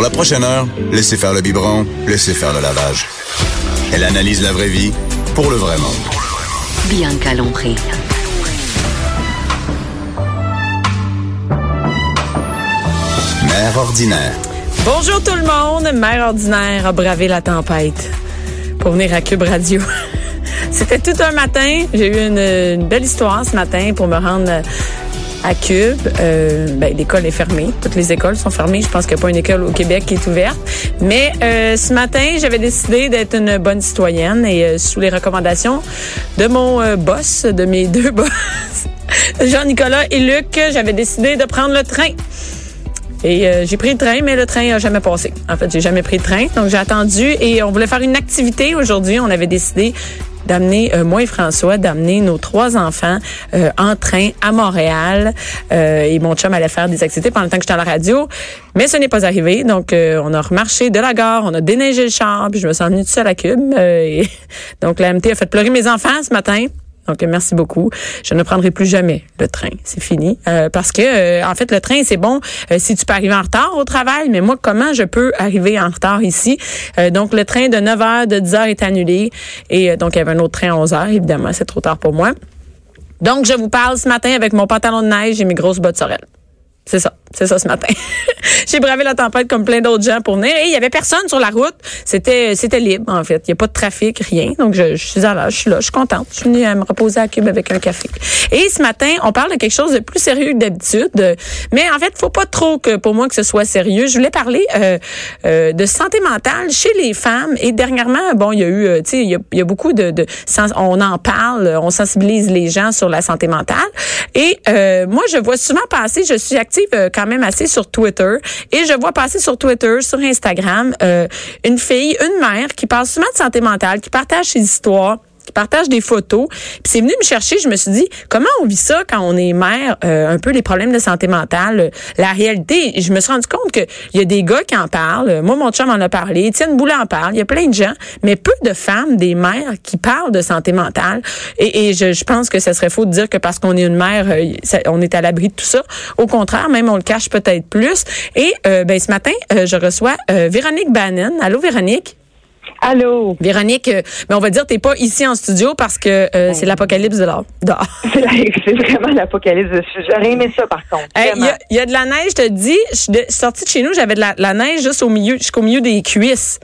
Pour la prochaine heure, laissez faire le biberon, laissez faire le lavage. Elle analyse la vraie vie pour le vrai monde. Bianca Lompré. Mère ordinaire. Bonjour tout le monde. Mère ordinaire a bravé la tempête pour venir à Cube Radio. C'était tout un matin. J'ai eu une, une, belle histoire ce matin pour me rendre à Cube. Euh, ben, l'école est fermée. Toutes les écoles sont fermées. Je pense qu'il n'y a pas une école au Québec qui est ouverte. Mais euh, ce matin, j'avais décidé d'être une bonne citoyenne et euh, sous les recommandations de mon euh, boss, de mes deux boss, Jean-Nicolas et Luc, j'avais décidé de prendre le train. Et euh, j'ai pris le train, mais le train a jamais passé. En fait, j'ai jamais pris le train, donc j'ai attendu et on voulait faire une activité aujourd'hui. On avait décidé d'amener euh, moi et François d'amener nos trois enfants euh, en train à Montréal. Euh, et mon chum allait faire des activités pendant le temps que j'étais à la radio. Mais ce n'est pas arrivé. Donc on a remarché de la gare on a déneigé le char puis je me suis emmenée tout seul à Cube. Euh, et donc la MT a fait pleurer mes enfants ce matin donc, merci beaucoup. Je ne prendrai plus jamais le train. C'est fini. Euh, parce que, euh, en fait, le train, c'est bon euh, si tu peux arriver en retard au travail. Mais moi, comment je peux arriver en retard ici? donc, le train de 9 h, de 10 h est annulé. Et donc, il y avait un autre train à 11 h. Évidemment, c'est trop tard pour moi. Donc, je vous parle ce matin avec mon pantalon de neige et mes grosses bottes sorel. C'est ça. C'est ça ce matin. J'ai bravé la tempête comme plein d'autres gens pour venir. Et il y avait personne sur la route. C'était c'était libre, en fait. Il n'y a pas de trafic, rien. Donc, je, suis à je suis là, je suis contente. Je suis venue à me reposer à Cube avec un café. Et ce matin, on parle de quelque chose de plus sérieux que d'habitude. Mais en fait, faut pas trop que pour moi que ce soit sérieux. Je voulais parler euh, euh, de santé mentale chez les femmes. Et dernièrement, bon, il y a eu, tu sais, il y a beaucoup de, de on en parle, on sensibilise les gens sur la santé mentale. Et euh, moi, je vois souvent passer, je suis active quand même assez sur Twitter. Et je vois passer sur Twitter, sur Instagram, euh, une fille, une mère qui parle souvent de santé mentale, qui partage ses histoires qui partage des photos. Puis c'est venu me chercher, je me suis dit, comment on vit ça quand on est mère, euh, un peu les problèmes de santé mentale, euh, la réalité? Je me suis rendu compte qu'il y a des gars qui en parlent. Moi, mon chum en a parlé. Étienne Boulet en parle. Il y a plein de gens, mais peu de femmes, des mères qui parlent de santé mentale. Et, et je, je, pense que ce serait faux de dire que parce qu'on est une mère, euh, on est à l'abri de tout ça. Au contraire, même on le cache peut-être plus. Et euh, ben, ce matin, je reçois Véronique Bannon. Allô, Véronique? Allô? Véronique, euh, mais on va dire t'es pas ici en studio parce que euh, c'est l'apocalypse de l'or. C'est vraiment l'apocalypse. J'aurais aimé ça par contre. Il hey, y, y, a de la neige, je te dis. Je suis sortie de chez nous, j'avais de la, la, neige juste au milieu, jusqu'au milieu des cuisses.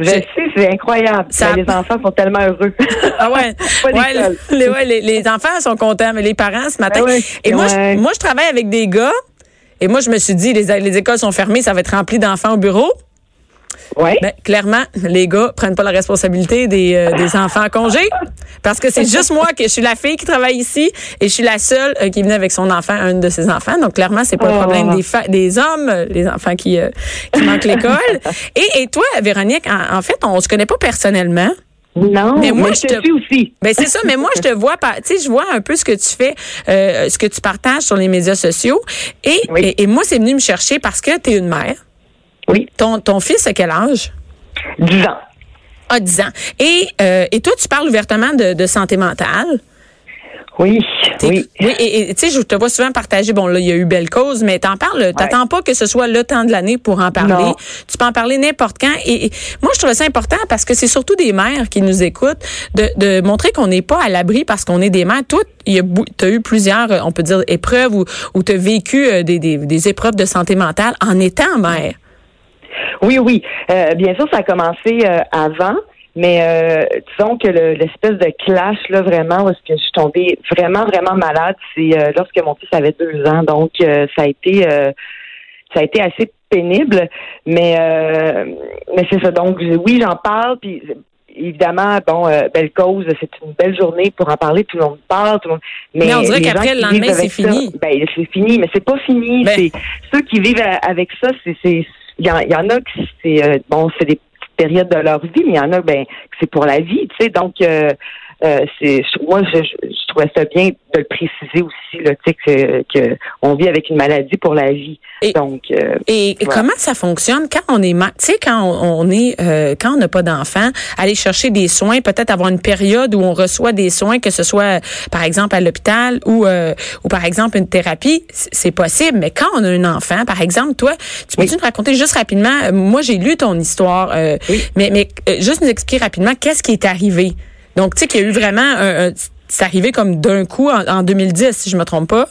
Je sais, c'est incroyable. Ça... Les enfants sont tellement heureux. Ah ouais. ouais, les, ouais les, les, enfants sont contents, mais les parents ce matin. Ben ouais, et moi, je, moi, je travaille avec des gars. Et moi, je me suis dit, les, les écoles sont fermées, ça va être rempli d'enfants au bureau. Oui. Ben, clairement, les gars prennent pas la responsabilité des, euh, des enfants en congé parce que c'est juste moi que je suis la fille qui travaille ici et je suis la seule euh, qui venait avec son enfant, un de ses enfants. Donc clairement, c'est pas Oh. un problème des, des hommes, les enfants qui, euh, qui manquent l'école. Et, et toi, Véronique, en, en fait, on se connaît pas personnellement. Non, Mais moi, mais je je te- te suis aussi. Ben c'est ça, mais moi je te vois pas, tu sais, je vois un peu ce que tu fais, euh, ce que tu partages sur les médias sociaux, et, Oui. et, et moi c'est venu me chercher parce que tu es une mère. Oui, Ton ton fils a quel âge? 10 ans. A 10 ans. Et euh, et toi tu parles ouvertement de, de santé mentale? Oui, oui. Oui, et tu sais, je te vois souvent partager, bon là, il y a eu belle cause, mais t'en parles, t'attends pas que ce soit le temps de l'année pour en parler. Non. Tu peux en parler n'importe quand. Et, et moi, je trouve ça important parce que c'est surtout des mères qui nous écoutent de, de montrer qu'on n'est pas à l'abri parce qu'on est des mères. Toi, il y a, as eu plusieurs, euh, on peut dire, épreuves où tu as vécu euh, des, des, des épreuves de santé mentale en étant mère. Oui, oui. Euh, bien sûr, ça a commencé euh, avant, mais euh, disons que le- l'espèce de clash, là, vraiment, où est-ce que je suis tombée vraiment, vraiment malade, c'est euh, lorsque mon fils avait deux ans. Donc, euh, ça a été euh, ça a été assez pénible, mais euh, mais c'est ça. Donc, oui, j'en parle, puis évidemment, bon, euh, belle cause, c'est une belle journée pour en parler, tout le monde parle, tout le monde. Mais on dirait qu'après, le lendemain, c'est ça, fini. Ben, c'est fini, mais c'est pas fini. Ben. C'est ceux qui vivent avec ça, c'est il y, en- y en a qui c'est euh, bon, c'est des périodes de leur vie, mais il y en a ben que c'est pour la vie, tu sais. Donc euh, euh, c'est moi je, je, trouvais ça bien de le préciser aussi là, tu sais que, que on vit avec une maladie pour la vie. Et, Donc et, comment ça fonctionne quand on est tu sais quand on, est quand on n'a pas d'enfant, aller chercher des soins, peut-être avoir une période où on reçoit des soins que ce soit par exemple à l'hôpital ou ou par exemple une thérapie, c'est possible, mais quand on a un enfant, par exemple toi, tu peux-tu nous raconter juste rapidement moi j'ai lu ton histoire mais mais juste nous expliquer rapidement qu'est-ce qui est arrivé? Donc, tu sais qu'il y a eu vraiment un, c'est arrivé comme d'un coup en, 2010, si je me trompe pas.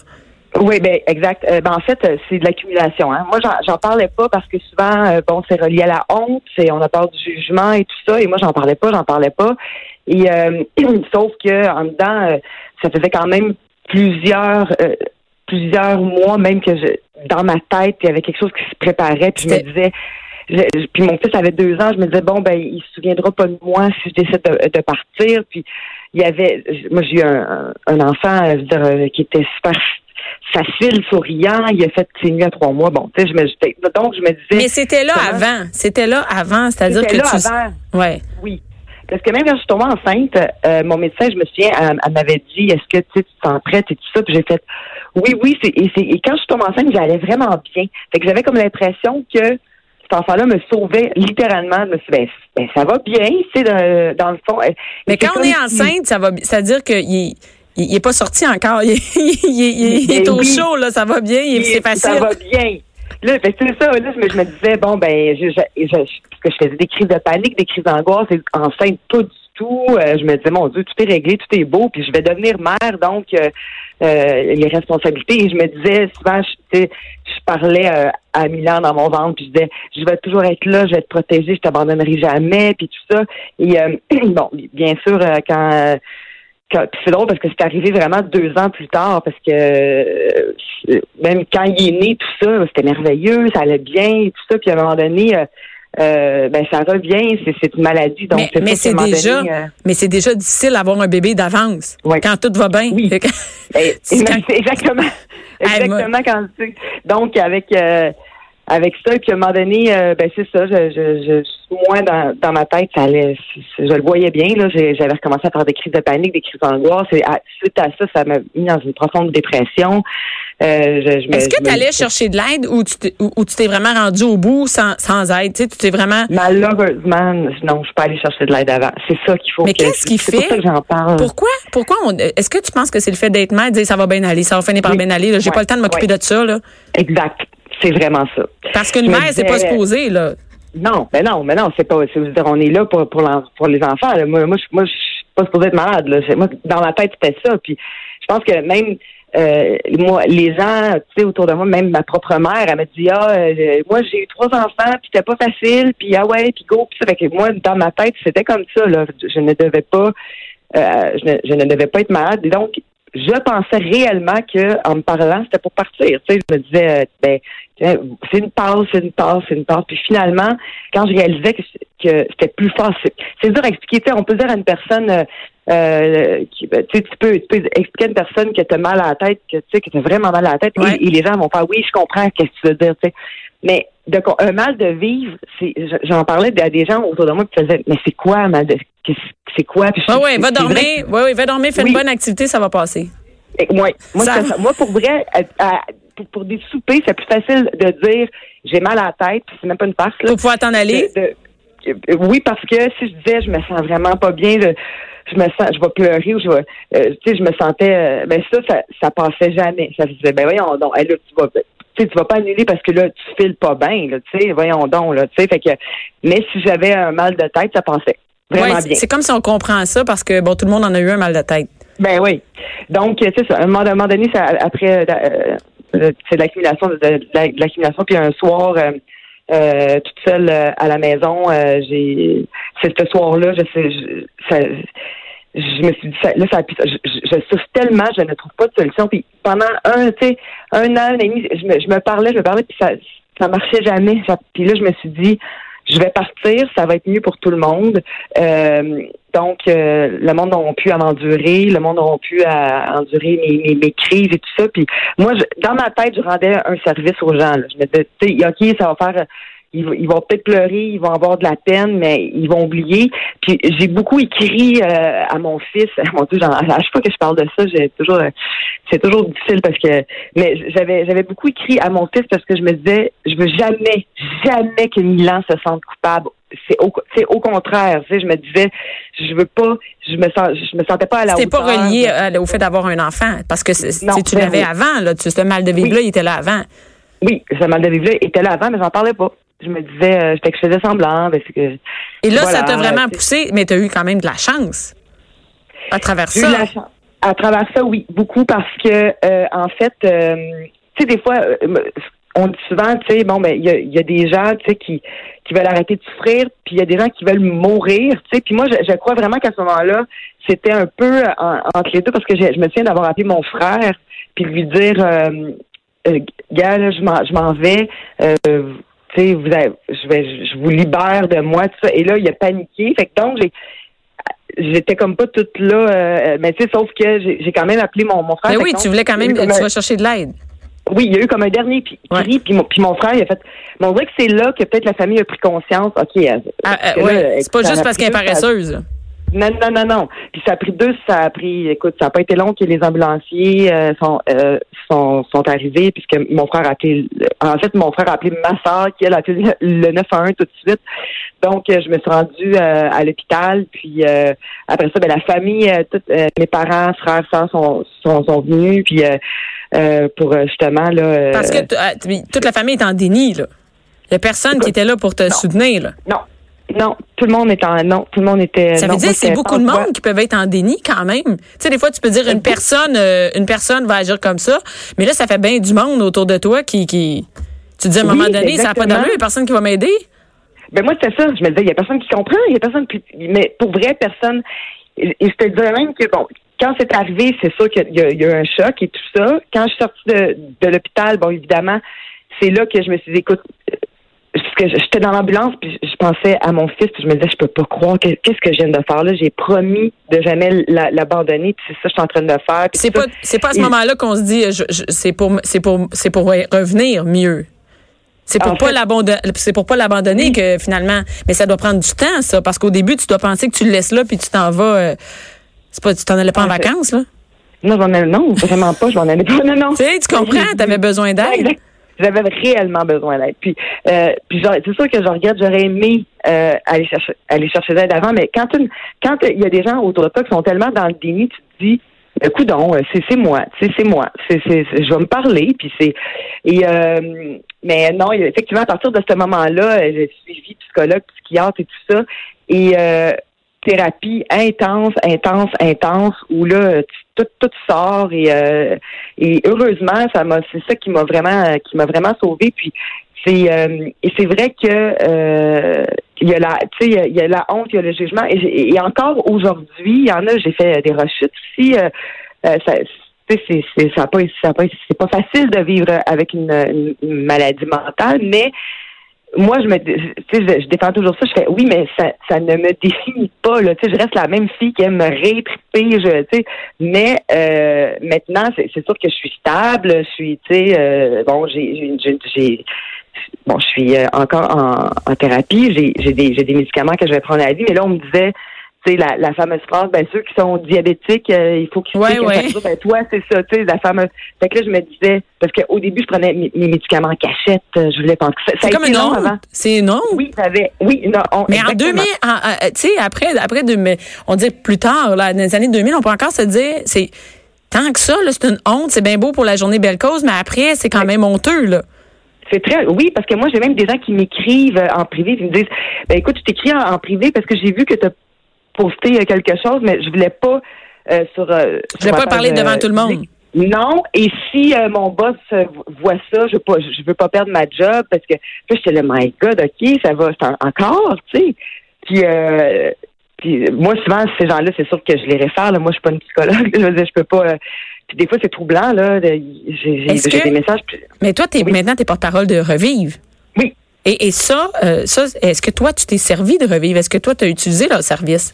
Oui, ben exact. Euh, ben, en fait, euh, c'est de l'accumulation. Hein. Moi, j'en parlais pas parce que souvent, euh, bon, c'est relié à la honte, c'est on a peur du jugement et tout ça. Et moi, j'en parlais pas, j'en parlais pas. Et sauf que en dedans, ça faisait quand même plusieurs plusieurs mois, même que je, dans ma tête, il y avait quelque chose qui se préparait. Puis je me disais, puis mon fils avait deux ans, je me disais bon ben il se souviendra pas de moi si je décide de, partir. Puis il y avait, moi j'ai eu un, enfant, je veux dire, euh, qui était super facile, souriant. Il a fait ses nuits à trois mois. Bon, tu sais, je me donc je me disais. Mais c'était là avant. C'était là avant, c'est-à-dire que là tu. Avant. Ouais. Oui. Parce que même quand je suis tombée enceinte, euh, mon médecin, je me souviens, elle, m'avait dit Est-ce que tu te sens prête et tout ça? Puis j'ai fait Oui, oui, c'est, et, et, quand je suis tombée enceinte, j'allais vraiment bien. Fait que j'avais comme l'impression que cet enfant-là me sauvait littéralement. Je me suis dit, ben, ben ça va bien, c'est dans, le fond. Mais quand on est enceinte, ça va, ça veut dire qu'il il, est pas sorti encore. Il, il, est ben au chaud, là. Ça va bien. C'est facile. Ça va bien. Là, ben, c'est ça. Là, je me, je me disais, bon, ben, je, je, parce que je faisais des crises de panique, des crises d'angoisse, enceinte, pas du tout. Euh, je me disais, mon Dieu, tout est réglé, tout est beau, puis je vais devenir mère, donc euh, euh, les responsabilités. Et je me disais, souvent, je, je parlais à Milan dans mon ventre, puis je disais, je vais toujours être là, je vais te protéger, je t'abandonnerai jamais, puis tout ça. Et bon, bien sûr, quand c'est drôle parce que c'est arrivé vraiment deux ans plus tard parce que même quand il est né, tout ça, c'était merveilleux, ça allait bien, tout ça. Puis à un moment donné, euh, ben ça revient, c'est une maladie. Donc mais, c'est déjà, euh, mais c'est déjà difficile d'avoir un bébé d'avance quand tout va bien. Oui. exactement, exactement quand donc avec euh, avec ça, puis à un moment donné, ben c'est ça, je, je, moi dans, dans ma tête, ça allait, je le voyais bien là, j'avais recommencé à faire des crises de panique, des crises d'angoisse, et suite à ça, ça m'a mis dans une profonde dépression. Euh, Est-ce que tu allais chercher de l'aide ou tu t'es vraiment rendu au bout sans, sans aide? Tu t'es vraiment. Malheureusement, non, je suis pas allée chercher de l'aide avant. C'est ça qu'il faut Mais qu'est-ce qui fait? Pour j'en parle. Pourquoi? Pourquoi est-ce que tu penses que c'est le fait d'être mère, de dire ça va bien aller, ça va finir par bien aller, j'ai pas le temps de m'occuper de ça, là? Exact. C'est vraiment ça. Parce qu'une mère, c'est pas supposé, là. Non, mais non, mais non, c'est pas. C'est, dire, on est là pour, pour, pour les enfants. Moi, moi, je, moi, je suis pas supposée être malade. Là. Moi, dans ma tête, c'était ça. Puis je pense que même euh, moi, les gens, tu sais, autour de moi, même ma propre mère, elle m'a dit ah, euh, moi j'ai eu trois enfants, puis c'était pas facile, puis ah ouais, puis go, puis ça. Fait que moi, dans ma tête, c'était comme ça. Là, je ne devais pas, euh, je, ne, je, ne, devais pas être malade. Et donc, je pensais réellement que en me parlant, c'était pour partir. Tu sais, je me disais, ben, c'est une passe, c'est une passe, c'est une passe. Puis finalement, quand je réalisais que, que c'était plus facile, c'est dur à expliquer. Tu sais, on peut dire à une personne, euh, qui, ben, tu, peux, tu peux expliquer à une personne que tu as mal à la tête, que tu sais, que tu as vraiment mal à la tête, et, les gens vont faire oui, je comprends qu'est-ce que tu veux dire, tu sais. Mais de, un mal de vivre, c'est, j'en parlais à des gens autour de moi qui faisaient, mais c'est quoi un mal de, c'est quoi? Oui, oui, va dormir, oui, oui, va dormir, fais une bonne activité, ça va passer. Et, moi, moi, pour vrai, pour, des soupers, c'est plus facile de dire j'ai mal à la tête, c'est même pas une farce. Là, pour pouvoir t'en aller? oui, parce que si je disais je me sens vraiment pas bien, je me sens, je vais pleurer ou je vais, euh, tu sais, je me sentais, euh, ben ça, ça, ça passait jamais. Ça faisait, ben voyons donc, là, tu vas, tu sais, tu vas pas annuler parce que là, tu files pas bien, là, tu sais, voyons donc, là, tu sais, fait que, mais si j'avais un mal de tête, ça passait vraiment bien. C'est comme si on comprend ça parce que, bon, tout le monde en a eu un mal de tête. Ben oui. Donc, c'est ça. À un moment, donné, ça, après, euh, c'est de l'accumulation, de, l'accumulation, puis un soir, euh, toute seule euh, à la maison. Euh, j'ai c'est ce soir-là, je sais, je, ça, je me suis dit ça, là ça je, je, souffre tellement, je ne trouve pas de solution. Puis pendant un, tu sais, un an, un an et demi, je me, je me parlais, je me parlais, puis ça ça marchait jamais. puis là, je me suis dit, je vais partir, ça va être mieux pour tout le monde. Euh, donc, euh, le monde aura pu à m'endurer, le monde aura pu à endurer mes, mes, crises et tout ça. Puis moi, je, dans ma tête, je rendais un service aux gens. Je me disais, OK, ça va faire ils, vont peut-être pleurer, ils vont avoir de la peine, mais ils vont oublier. Puis j'ai beaucoup écrit euh, à mon fils. Mon Dieu, à chaque fois que je parle de ça, j'ai toujours, c'est toujours difficile parce que, mais j'avais, j'avais beaucoup écrit à mon fils parce que je me disais, je veux jamais, jamais que Milan se sente coupable c'est au, au contraire, tu sais, je me disais, je veux pas, je me sens, je me sentais pas à la C'était pas relié au fait d'avoir un enfant, parce que si tu l'avais avant, là, tu, ce mal de vivre là, il était là avant. Oui, ce mal de vivre là était là avant, mais j'en parlais pas. Je me disais, euh, que je faisais semblant, parce que. Et là, ça t'a vraiment poussé, mais tu as eu quand même de la chance à travers ça. la chance. À travers ça, oui, beaucoup, parce que euh, en fait, euh, tu sais, des fois, on dit souvent, tu sais, bon, ben, il y a, des gens, tu sais, qui, qui veulent arrêter de souffrir, puis il y a des gens qui veulent mourir, tu sais. Puis moi, je, crois vraiment qu'à ce moment-là, c'était un peu entre les deux, parce que je me souviens d'avoir appelé mon frère, puis lui dire, euh, euh gars, je m'en vais, euh, tu sais, vous je vais, je vous libère de moi, tout ça. Et là, il a paniqué. Fait que donc, j'ai j'étais comme pas toute là, euh, mais tu sais, sauf que j'ai quand même appelé mon, mon frère. Mais oui, tu voulais quand même, tu vas chercher de l'aide. Oui, il y a eu comme un dernier cri, puis, mon, puis mon frère, il a fait. Mais on dirait que c'est là que peut-être la famille a pris conscience. OK. Ah, euh, c'est pas juste parce qu'elle est paresseuse. Non, non, non, non. Puis ça a pris deux, ça a pris, écoute, ça n'a pas été long que les ambulanciers euh, sont, euh, sont, sont arrivés, puisque mon frère a appelé, en fait, mon frère a appelé ma soeur, qui elle a appelé le 911 tout de suite. Donc, je me suis rendue à l'hôpital, puis après ça, ben, la famille, mes parents, frères, soeurs sont, sont, sont venus, puis euh, pour euh, justement là. Euh, Parce que toute la famille est en déni là. Il n'y a personne qui était là pour te soutenir là. Non. Non, tout le monde est en non, tout le monde était. Ça veut dire que c'est beaucoup de monde qui peuvent être en déni quand même. Tu sais, des fois tu peux dire une personne, une personne va agir comme ça, mais là ça fait bien du monde autour de toi qui, qui... tu te dis à un moment donné ça n'a pas d'allure, il n'y a personne qui va m'aider. Ben moi c'était ça, je me disais il y a personne qui comprend, il y a personne qui, mais pour vrai personne. Et je te dirais même que bon, quand c'est arrivé, c'est sûr qu'il y, a eu un choc et tout ça. Quand je suis sortie de, de l'hôpital, bon, évidemment, c'est là que je me suis dit, écoute, j'étais dans l'ambulance puis je pensais à mon fils puis je me disais je peux pas croire qu'est-ce que je viens de faire là j'ai promis de jamais l'abandonner puis c'est ça que je suis en train de faire c'est pas c'est pas à ce moment-là qu'on se dit c'est pour c'est pour c'est pour revenir mieux c'est pour, pas l'abandonner c'est pour pas l'abandonner que finalement mais ça doit prendre du temps ça parce qu'au début tu dois penser que tu le laisses là puis tu t'en vas euh, c'est pas, tu t'en allais pas en vacances, là? Non, j'en ai, non, vraiment pas, je m'en allais pas. Non, non. Tu sais, tu comprends, tu avais besoin d'aide. J'avais réellement besoin d'aide. Puis, euh, puis c'est sûr que je regarde, j'aurais aimé euh, aller chercher aller chercher d'aide avant, mais quand quand il y a des gens autour de toi qui sont tellement dans le déni, tu te dis écoute donc, c'est c'est moi, c'est c'est moi, c'est c'est je vais me parler, puis c'est et euh, mais non, effectivement à partir de ce moment-là, j'ai suivi psychologue, psychiatre et tout ça, et euh, thérapie intense, intense, intense, où là, tout, tout sort et, euh, et heureusement, ça m'a, c'est ça qui m'a vraiment, qui m'a vraiment sauvé. Puis c'est euh, et c'est vrai que euh, il y a la, tu sais, il y a la honte, il y a le jugement. Et, encore aujourd'hui, il y en a. J'ai fait des rechutes aussi. ça, c'est c'est pas pas c'est pas facile de vivre avec une, une maladie mentale, mais moi, je me, sais, je, défends toujours ça. Je fais, oui, mais ça, ça ne me définit pas. Là, tu sais, je reste la même fille qui aime me rétriper. Je, tu sais, mais euh, maintenant, c'est sûr que je suis stable. Je suis, tu sais, euh, bon, j'ai, j'ai, bon, je suis euh, encore en, en thérapie. J'ai, j'ai des, j'ai des médicaments que je vais prendre à la vie. Mais là, on me disait, la, la fameuse phrase, ben ceux qui sont diabétiques, euh, il faut qu'ils ouais, ouais. ben toi, c'est ça, tu sais, la fameuse. Fait que là, je me disais, parce qu'au début, je prenais mes, médicaments en cachette, euh, je voulais penser que C'est comme une honte. C'est une honte. Oui, j'avais, oui, non, Mais en 2000, tu sais, après, après, on dit plus tard, là, dans les années 2000, on peut encore se dire, c'est, tant que ça, c'est une honte, c'est bien beau pour la journée belle cause, mais après, c'est quand même honteux, là. C'est très oui parce que moi j'ai même des gens qui m'écrivent en privé qui me disent ben écoute je t'écris en, privé parce que j'ai vu que tu as poster quelque chose, mais je voulais pas euh, sur. Euh, je voulais pas parler devant tout le monde. Non, et si euh, mon boss voit ça, je veux pas, je veux pas perdre ma job parce que je j'étais le my God, ok, ça va encore, tu sais. Puis, puis moi souvent ces gens-là, c'est sûr que je les réfère. Là. Moi, je suis pas une psychologue. je veux dire, je peux pas. puis des fois, c'est troublant là. J'ai des messages. Mais toi, es, maintenant, t'es porte-parole de Revive. Et, et ça, ça, est-ce que toi, tu t'es servi de Revive Est-ce que toi, tu as utilisé leur service?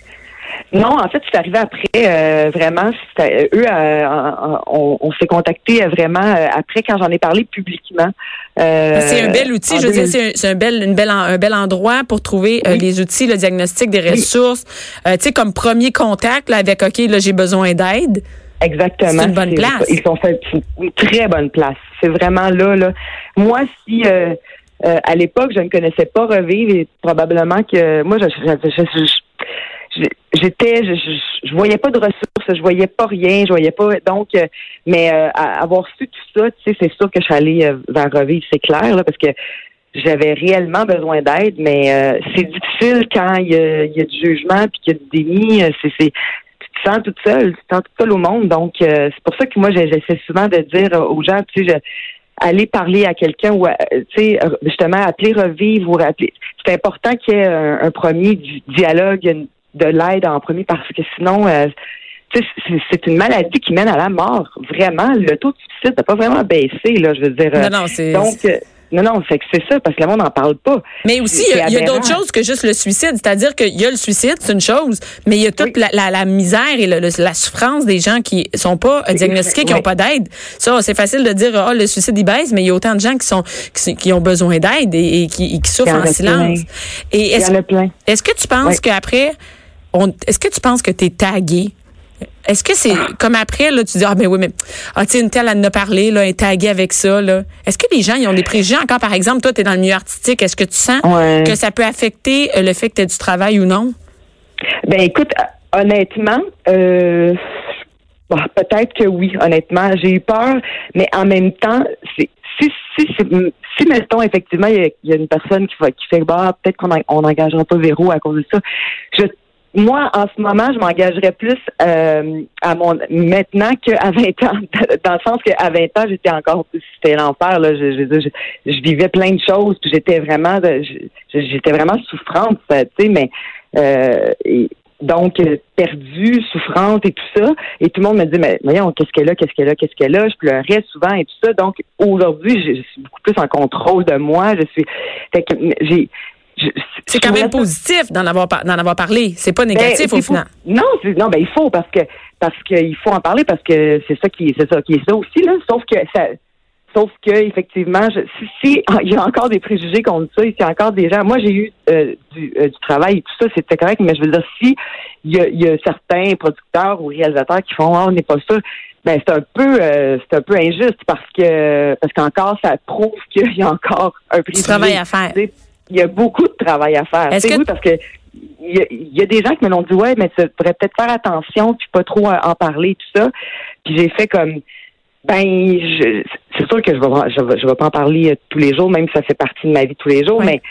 Non, en fait, c'est arrivé après. Euh, vraiment, eux, euh, on, s'est contacté vraiment après quand j'en ai parlé publiquement. c'est un bel outil. Je veux dire, c'est un, bel, une belle, un bel endroit pour trouver les outils, le diagnostic des ressources. tu sais, comme premier contact là, avec OK, là, j'ai besoin d'aide. Exactement. C'est une bonne place. Ils sont fait une très bonne place. C'est vraiment là, là. Moi, si à l'époque, je ne connaissais pas Revivre et probablement que moi, je, je, j'étais, je, je, voyais pas de ressources, je voyais pas rien, je voyais pas. Donc, euh, mais euh, avoir su tout ça, tu sais, c'est sûr que je suis allée euh, vers revivre, c'est clair, là, parce que j'avais réellement besoin d'aide, mais c'est difficile quand il y, a, y a du jugement puis qu'il y a du déni. C'est, c'est, tu te sens toute seule, tu te sens toute seule au monde. Donc, c'est pour ça que moi, j'essaie souvent de dire aux gens, tu sais, aller parler à quelqu'un ou tu sais justement appeler revivre ou rappeler c'est important qu'il y ait un, un premier dialogue de l'aide en premier parce que sinon, euh, c'est une maladie qui mène à la mort. Vraiment, le taux de suicide n'a pas vraiment baissé, là, je veux dire. Non, non, c'est. Donc, euh, non, non, c'est que c'est ça, parce que le monde n'en parle pas. Mais aussi, il y a, d'autres choses que juste le suicide. C'est-à-dire qu'il y a le suicide, c'est une chose, mais il y a toute la, la, misère et la souffrance des gens qui sont pas diagnostiqués, qui n'ont pas d'aide. Ça, c'est facile de dire, oh, le suicide, il baisse, mais il y a autant de gens qui sont qui, ont besoin d'aide et, qui, souffrent en, silence. Et est-ce, est-ce que tu penses qu'après, est-ce que tu penses que tu es tagué? Est-ce que c'est comme après, là, tu dis, ah, ben oui, mais, ah, tu une telle, elle en a parlé, là, elle est taguée avec ça, là. Est-ce que les gens, ils ont des préjugés encore, par exemple, toi, tu es dans le milieu artistique, est-ce que tu sens que ça peut affecter euh, le fait que tu aies du travail ou non? Ben, écoute, honnêtement, euh, peut-être que oui, honnêtement. J'ai eu peur, mais en même temps, si, si, si, mettons, effectivement, il y, a une personne qui, va, qui fait, bah, peut-être qu'on n'engagera pas Véro à cause de ça, je moi, en ce moment, je m'engagerais plus euh, à mon maintenant qu'à 20 ans, dans le sens qu'à 20 ans, j'étais encore c'était l'enfer. Là, je, je, je, vivais plein de choses, puis j'étais vraiment, j'étais vraiment souffrante, tu sais, mais euh, donc perdue, souffrante et tout ça. Et tout le monde me dit, mais voyons, qu'est-ce qu'elle a, qu'est-ce qu'elle a, qu'est-ce qu'elle a? Je pleurais souvent et tout ça. Donc aujourd'hui, je, suis beaucoup plus en contrôle de moi. Je suis, fait que j'ai c'est quand même positif d'en avoir d'en avoir parlé. C'est pas ben, négatif au final. Non, non, ben il faut parce que parce qu'il faut en parler parce que c'est ça qui c'est ça qui est ça aussi là. Sauf que ça, sauf que effectivement, si, il y a encore des préjugés contre ça, il y a encore des gens. Moi, j'ai eu euh, du, euh, du travail et tout ça, c'était correct, mais je veux dire si il y a, certains producteurs ou réalisateurs qui font oh, on n'est pas sûr. Ben c'est un peu euh, c'est un peu injuste parce que parce qu'encore ça prouve qu'il y a encore un préjugé. Du travail à faire il y a beaucoup de travail à faire. C'est que... parce que il y, a, des gens qui me l'ont dit ouais, mais tu devrais peut-être faire attention puis pas trop en parler tout ça. Puis j'ai fait comme ben c'est sûr que je vais je vais, je vais pas en parler euh, tous les jours, même si ça fait partie de ma vie tous les jours, mais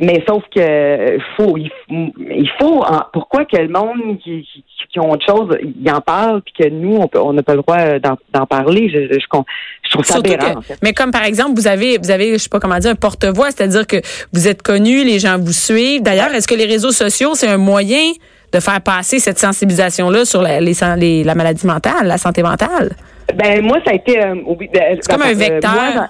mais sauf que faut, il, faut, pourquoi que le monde qui, qui, ont autre chose, il en parle, puis que nous, on n'a pas le droit d'en parler. Je, je, trouve ça aberrant. Mais comme par exemple, vous avez, vous avez, je sais pas comment dire, un porte-voix, c'est-à-dire que vous êtes connu, les gens vous suivent. D'ailleurs, est-ce que les réseaux sociaux, c'est un moyen de faire passer cette sensibilisation-là sur la, les, la maladie mentale, la santé mentale? Ben moi, ça a été. Euh, c'est comme un euh, vecteur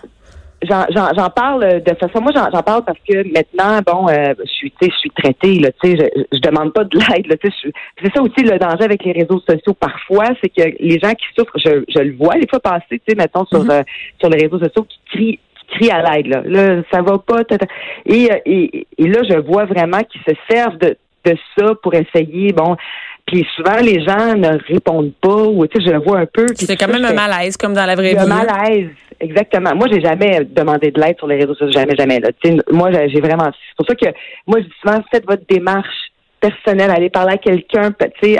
j'en parle de façon moi j'en parle parce que maintenant bon euh, je suis tu sais je suis traitée là tu sais je, je demande pas de l'aide là tu sais c'est ça aussi le danger avec les réseaux sociaux parfois c'est que les gens qui souffrent je, je le vois des fois passer tu sais mettons sur mm-hmm. euh, sur les réseaux sociaux qui crient qui crient à l'aide là là ça va pas et, et et là je vois vraiment qu'ils se servent de de ça pour essayer bon puis souvent, les gens ne répondent pas ou tu sais, je le vois un peu. C'est quand même un malaise, comme dans la vraie vie. Un malaise, exactement. Moi, j'ai jamais demandé de l'aide sur les réseaux sociaux, jamais, jamais. Là. moi, j'ai vraiment. C'est pour ça que moi, je dis souvent, faites votre démarche personnelle, allez parler à quelqu'un. Sais,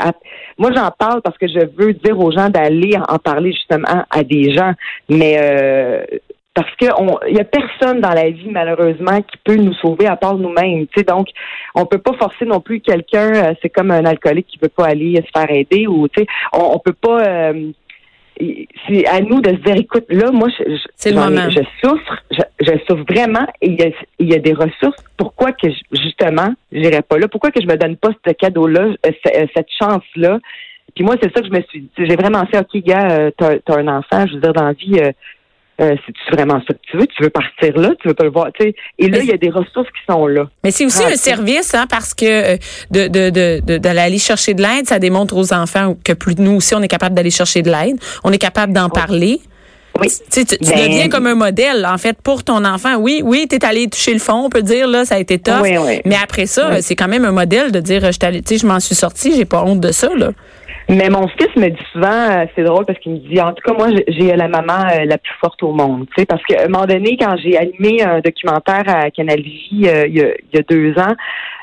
moi, j'en parle parce que je veux dire aux gens d'aller en parler justement à des gens. Mais euh, parce que il y a personne dans la vie malheureusement qui peut nous sauver à part nous-mêmes. Tu sais, donc on peut pas forcer non plus quelqu'un. Euh, c'est comme un alcoolique qui peut pas aller se faire aider ou tu sais, on, on peut pas. Euh, c'est à nous de se dire, écoute, là, moi, je, je, souffre, je, souffre vraiment, et il y, a, il y a des ressources. Pourquoi que justement, j'irai pas là? Pourquoi que je me donne pas ce cadeau-là, euh, cette chance-là? Puis moi, c'est ça que je me suis dit. J'ai vraiment fait, ok, gars, t'as as un enfant, je veux dire, dans la vie euh, c'est vraiment ça que tu veux, tu veux partir là, tu veux pas le voir, tu sais. Et là, il y a des ressources qui sont là. Mais c'est aussi un service, hein, parce que de de de d'aller chercher de l'aide, ça démontre aux enfants que plus nous aussi, on est capable d'aller chercher de l'aide, on est capable d'en parler. Oui. Tu, tu ben, deviens comme un modèle, en fait, pour ton enfant. Oui, oui, tu es allé toucher le fond, on peut dire, là, ça a été tough. Oui, oui. Mais après ça, c'est quand même un modèle de dire, je, je m'en suis sortie, j'ai pas honte de ça, là. Mais mon fils me dit souvent, euh, c'est drôle parce qu'il me dit, en tout cas, moi, j'ai la maman euh, la plus forte au monde. Tu sais, parce qu'à un moment donné, quand j'ai animé un documentaire à Canal euh, il, y a, il y a deux ans,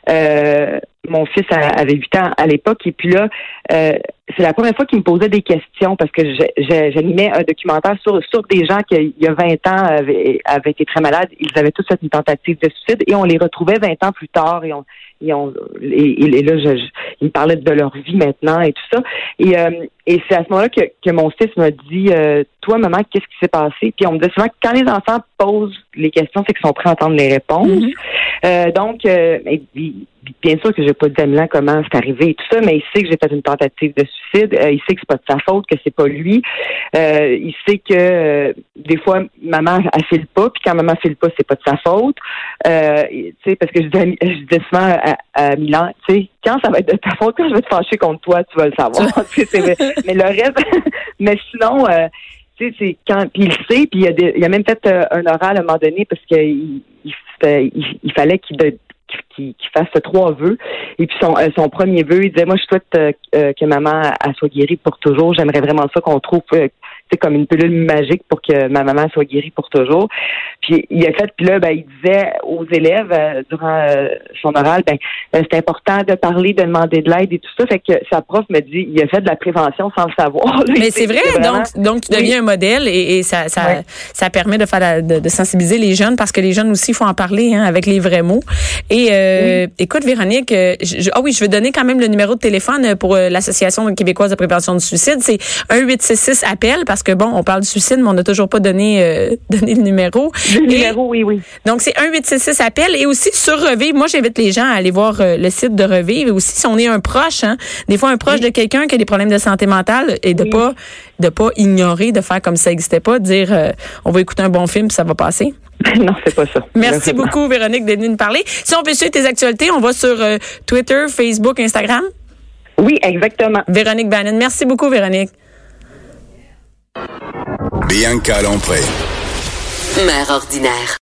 euh, mon fils avait 8 ans à l'époque et puis là, euh, c'est la première fois qu'il me posait des questions parce que j'animais un documentaire sur, sur des gens qui, il y a 20 ans, avaient, avaient été très malades. Ils avaient tous fait une tentative de suicide et on les retrouvait 20 ans plus tard et on, et, on, et, là, je, ils me parlaient de leur vie maintenant et tout ça. Et, euh, et c'est à ce moment-là que, que mon fils m'a dit, euh, toi, maman, qu'est-ce qui s'est passé? Puis on me dit souvent que quand les enfants posent les questions, c'est qu'ils sont prêts à entendre les réponses. Mm-hmm. euh, donc, euh, bien sûr que j'ai pas dit à comment c'est arrivé et tout ça, mais il sait que j'ai fait une tentative de suicide. Euh, il sait que c'est pas de sa faute, que c'est pas lui. Euh, il sait que euh, des fois maman elle file pas, puis quand maman file pas, c'est pas de sa faute. tu sais, parce que je dis, je dis souvent à, Milan, tu sais, quand ça va être de ta faute, quand je vais te fâcher contre toi, tu vas le savoir. mais le reste, mais sinon. tu sais, c'est quand puis il sait, puis il a, il a même fait un oral à un moment donné parce qu'il il, il, fallait qu'il qui, qui fasse trois vœux. Et puis son, euh, son premier vœu, il disait, moi, je souhaite euh, euh, que maman soit guérie pour toujours. J'aimerais vraiment ça qu'on trouve c'est comme une pilule magique pour que ma maman soit guérie pour toujours. Puis il a fait, puis là, ben, il disait aux élèves euh, durant euh, son oral, ben, euh, c'est important de parler, de demander de l'aide et tout ça. Fait que sa prof me dit, il a fait de la prévention sans le savoir. Mais c'est vrai, donc, donc tu deviens un modèle et, et ça, ça, ça permet de faire de, sensibiliser les jeunes parce que les jeunes aussi, il faut en parler hein, avec les vrais mots. Et écoute, Véronique, ah oui, je vais donner quand même le numéro de téléphone pour l'Association québécoise de prévention du suicide. C'est 1866 appel parce que bon, on parle du suicide, mais on n'a toujours pas donné, euh, donné le numéro. Le numéro, oui, oui. Donc, c'est 1866 appel. Et aussi, sur Revive, moi, j'invite les gens à aller voir euh, le site de Revive. Et aussi, si on est un proche, hein, des fois, un proche de quelqu'un qui a des problèmes de santé mentale et de pas de pas ignorer, de faire comme ça n'existait pas, de dire euh, on va écouter un bon film, ça va passer. non, c'est pas ça. Merci beaucoup, Véronique, d'être venue nous parler. Si on veut suivre tes actualités, on va sur Twitter, Facebook, Instagram. Oui, exactement. Véronique Bannon. Merci beaucoup, Véronique. Bianca Lompré. Mère ordinaire.